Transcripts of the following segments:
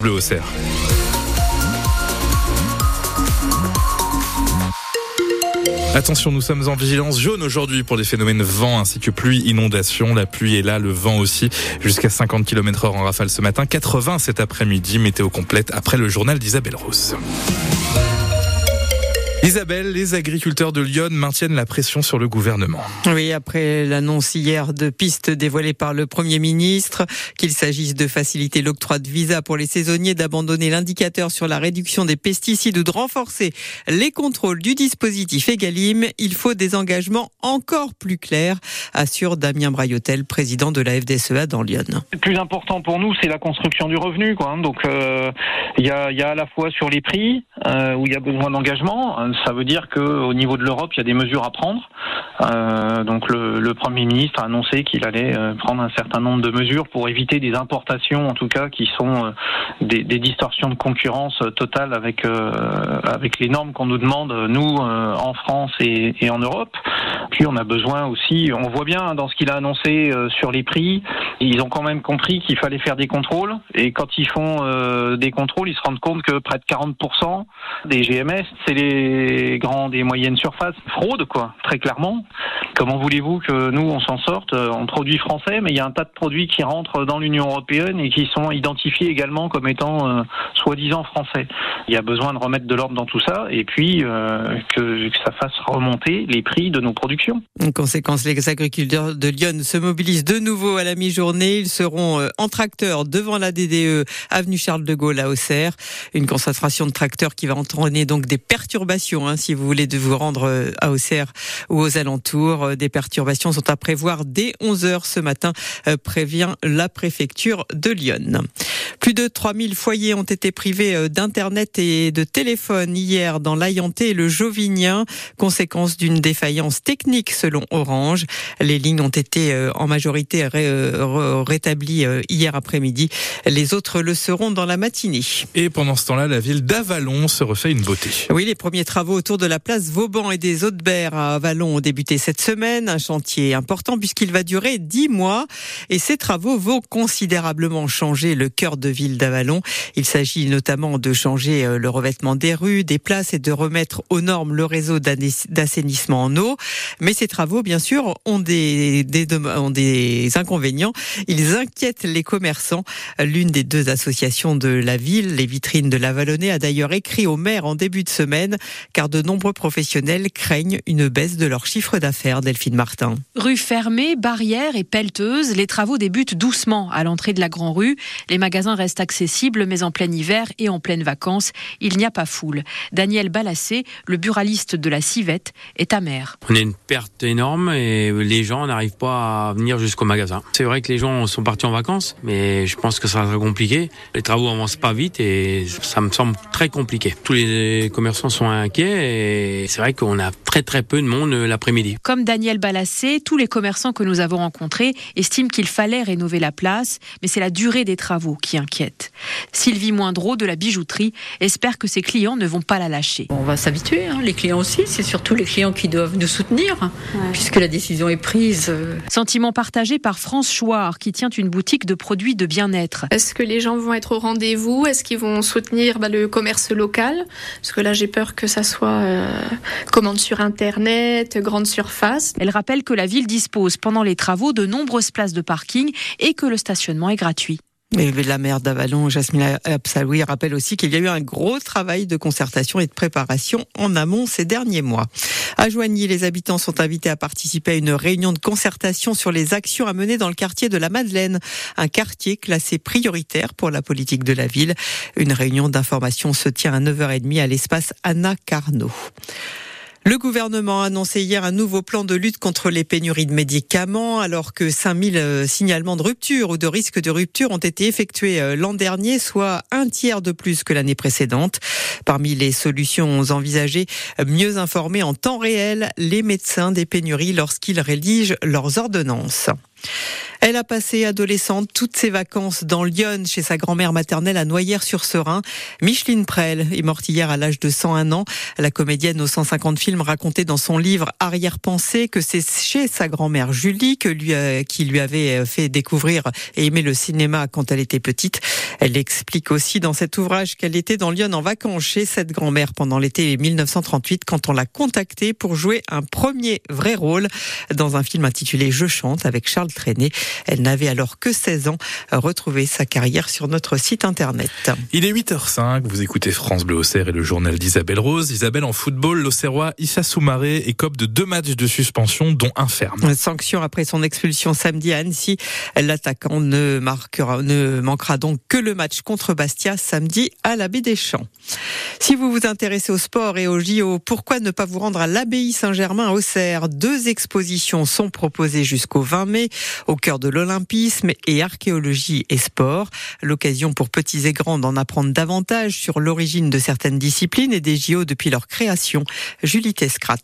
Bleu au cerf. Attention, nous sommes en vigilance jaune aujourd'hui pour les phénomènes vent ainsi que pluie, inondation. La pluie est là, le vent aussi, jusqu'à 50 km heure en rafale ce matin, 80 cet après-midi. Météo complète après le journal d'Isabelle Rousse. Isabelle, les agriculteurs de Lyon maintiennent la pression sur le gouvernement. Oui, après l'annonce hier de pistes dévoilées par le Premier ministre, qu'il s'agisse de faciliter l'octroi de visa pour les saisonniers, d'abandonner l'indicateur sur la réduction des pesticides ou de renforcer les contrôles du dispositif Egalim, il faut des engagements encore plus clairs, assure Damien Braillotel, président de la FDSEA dans Lyon. Le plus important pour nous, c'est la construction du revenu. Quoi. Donc, euh, il y, a, y, a, à la fois sur les prix, euh, où il y a besoin d'engagement, ça veut dire qu'au niveau de l'Europe, il y a des mesures à prendre. Euh, donc le, Premier ministre a annoncé qu'il allait euh, prendre un certain nombre de mesures pour éviter des importations, en tout cas, qui sont euh, des, distorsions de concurrence totale avec les normes qu'on nous demande, nous, en France et, en Europe. Puis on a besoin aussi, on voit bien dans ce qu'il a annoncé sur les prix, ils ont quand même compris qu'il fallait faire des contrôles. Et quand ils font des contrôles, ils se rendent compte que près de 40% des GMS, c'est les grandes et moyennes surfaces. Fraude, quoi, très clairement. Comment voulez-vous que nous, on s'en sorte en produits français, mais il y a un tas de produits qui rentrent dans l'Union européenne et qui sont identifiés également comme étant euh, soi-disant français. Il y a besoin de remettre de l'ordre dans tout ça et puis euh, que, ça fasse remonter les prix de nos productions. En conséquence, les agriculteurs de Lyon se mobilisent de nouveau à la mi-journée. Ils seront euh, en tracteur devant la DDE, avenue Charles de Gaulle à Auxerre. Une concentration de tracteurs qui va entraîner donc des perturbations, hein, si vous voulez, de vous rendre à Auxerre ou aux alentours. Des perturbations sont à prévoir dès 11 heures ce matin, prévient la préfecture de Lyon. Plus de 3000 foyers ont été privés d'Internet et de téléphone hier dans l'Ayanté et le Jovinien, conséquence d'une défaillance technique selon Orange. Les lignes ont été en majorité rétablies hier après-midi. Les autres le seront dans la matinée. Et pendant ce temps-là, la ville d'Avalon se refait une beauté. Oui, les premiers travaux autour de la place Vauban et des Hautes-Berres à Avalon ont débuté cette semaine. Un chantier important puisqu'il va durer dix mois. Et ces travaux vont considérablement changer le cœur de ville d'Avalon. Il s'agit notamment de changer le revêtement des rues, des places et de remettre aux normes le réseau d'assainissement en eau. Mais ces travaux, bien sûr, ont des, des, ont des inconvénients. Ils inquiètent les commerçants. L'une des deux associations de la ville, les vitrines de l'Avalonnais, a d'ailleurs écrit au maire en début de semaine car de nombreux professionnels craignent une baisse de leur chiffre d'affaires. Delphine Martin. Rue fermée, barrières et pelleteuses, les travaux débutent doucement à l'entrée de la Grand Rue. Les magasins restent accessibles, mais en plein hiver et en pleine vacances, il n'y a pas foule. Daniel Balassé, le buraliste de la Civette, est amer. On a une perte énorme et les gens n'arrivent pas à venir jusqu'au magasin. C'est vrai que les gens sont partis en vacances, mais je pense que ça sera compliqué. Les travaux avancent pas vite et ça me semble très compliqué. Tous les commerçants sont inquiets et c'est vrai qu'on a très très peu de monde l'après-midi. Comme Daniel Balassé, tous les commerçants que nous avons rencontrés estiment qu'il fallait rénover la place, mais c'est la durée des travaux qui inquiète. Sylvie Moindreau de la bijouterie espère que ses clients ne vont pas la lâcher. On va s'habituer, hein, les clients aussi, c'est surtout les clients qui doivent nous soutenir, ouais. puisque la décision est prise. Sentiment partagé par France Chouard, qui tient une boutique de produits de bien-être. Est-ce que les gens vont être au rendez-vous? Est-ce qu'ils vont soutenir bah, le commerce local? Parce que là, j'ai peur que ça soit euh, commande sur Internet, grande surface. Elle rappelle que la ville dispose pendant les travaux de nombreuses places de parking et que le stationnement est gratuit. Et la maire d'Avalon, Jasmine Absaloui, rappelle aussi qu'il y a eu un gros travail de concertation et de préparation en amont ces derniers mois. À Joigny, les habitants sont invités à participer à une réunion de concertation sur les actions à mener dans le quartier de la Madeleine, un quartier classé prioritaire pour la politique de la ville. Une réunion d'information se tient à 9h30 à l'espace Anna Carnot. Le gouvernement a annoncé hier un nouveau plan de lutte contre les pénuries de médicaments, alors que 5000 signalements de rupture ou de risque de rupture ont été effectués l'an dernier, soit un tiers de plus que l'année précédente. Parmi les solutions envisagées, mieux informer en temps réel les médecins des pénuries lorsqu'ils rédigent leurs ordonnances. Elle a passé adolescente toutes ses vacances dans Lyon chez sa grand-mère maternelle à Noyères-sur-Serein. Micheline Prel est morte à l'âge de 101 ans. La comédienne aux 150 films racontait dans son livre Arrière-pensée que c'est chez sa grand-mère Julie lui, qui lui avait fait découvrir et aimer le cinéma quand elle était petite. Elle explique aussi dans cet ouvrage qu'elle était dans Lyon en vacances chez cette grand-mère pendant l'été 1938 quand on l'a contactée pour jouer un premier vrai rôle dans un film intitulé Je chante avec Charles Trenet. Elle n'avait alors que 16 ans. Retrouvez sa carrière sur notre site internet. Il est 8h05, vous écoutez France Bleu Auxerre et le journal d'Isabelle Rose. Isabelle, en football, l'Auxerrois Issa Soumaré écope de deux matchs de suspension, dont un ferme. Sanction après son expulsion samedi à Annecy. L'attaquant ne, marquera, ne manquera donc que le match contre Bastia samedi à l'Abbé des Champs. Si vous vous intéressez au sport et au JO, pourquoi ne pas vous rendre à l'Abbaye Saint-Germain à Auxerre Deux expositions sont proposées jusqu'au 20 mai au cœur de l'olympisme et archéologie et sport. L'occasion pour petits et grands d'en apprendre davantage sur l'origine de certaines disciplines et des JO depuis leur création. Julie Tescrat.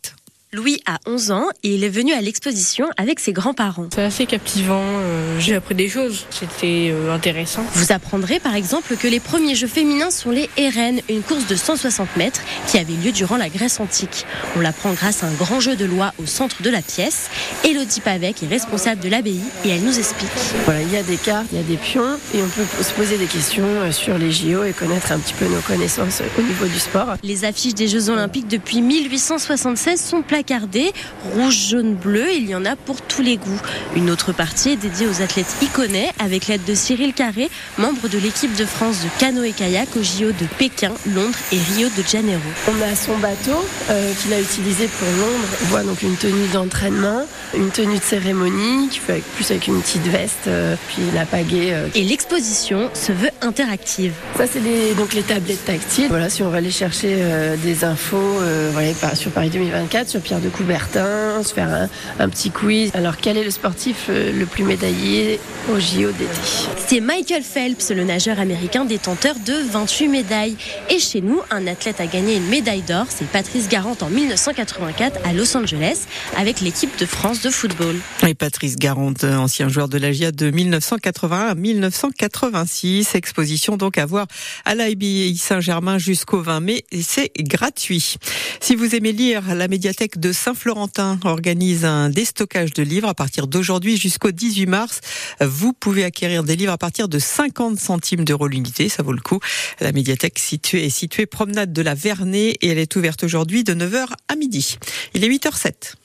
Louis a 11 ans et il est venu à l'exposition avec ses grands-parents. C'est assez captivant, euh, j'ai appris des choses, c'était euh, intéressant. Vous apprendrez par exemple que les premiers jeux féminins sont les RN, une course de 160 mètres qui avait lieu durant la Grèce antique. On l'apprend grâce à un grand jeu de loi au centre de la pièce. Elodie Pavec est responsable de l'abbaye et elle nous explique. Voilà, il y a des cartes, il y a des pions et on peut se poser des questions euh, sur les JO et connaître un petit peu nos connaissances au niveau du sport. Les affiches des Jeux olympiques depuis 1876 sont plaquées placardés, rouge, jaune, bleu, il y en a pour tous les goûts. Une autre partie est dédiée aux athlètes iconais avec l'aide de Cyril Carré, membre de l'équipe de France de canoë-kayak au JO de Pékin, Londres et Rio de Janeiro. On a son bateau euh, qu'il a utilisé pour Londres. On voit donc une tenue d'entraînement, une tenue de cérémonie qui fait plus avec une petite veste, euh, puis la pagaie. Euh. Et l'exposition se veut interactive. Ça c'est les, donc les tablettes tactiles. Voilà, si on va aller chercher des infos voilà, sur Paris 2024, sur Pierre de Coubertin, se faire un, petit quiz. Alors, quel est le sportif euh, le plus médaillé au JO d'été C'est Michael Phelps, le nageur américain détenteur de 28 médailles. Et chez nous, un athlète a gagné une médaille d'or, c'est Patrice Garant en 1984 à Los Angeles avec l'équipe de France de football. Et Patrice Garant, ancien joueur de la GIA de 1981 à 1986. Exposition donc à voir à l'IBI Saint-Germain jusqu'au 20 mai et c'est gratuit. Si vous aimez lire, la médiathèque de Saint-Florentin organise un déstockage de livres à partir d'aujourd'hui jusqu'au 18 mars. Vous pouvez acquérir des livres à partir de 50 centimes d'euros l'unité, ça vaut le coup. La médiathèque située est située promenade de la Vernée et elle est ouverte aujourd'hui de 9h à midi. Il est 8h07.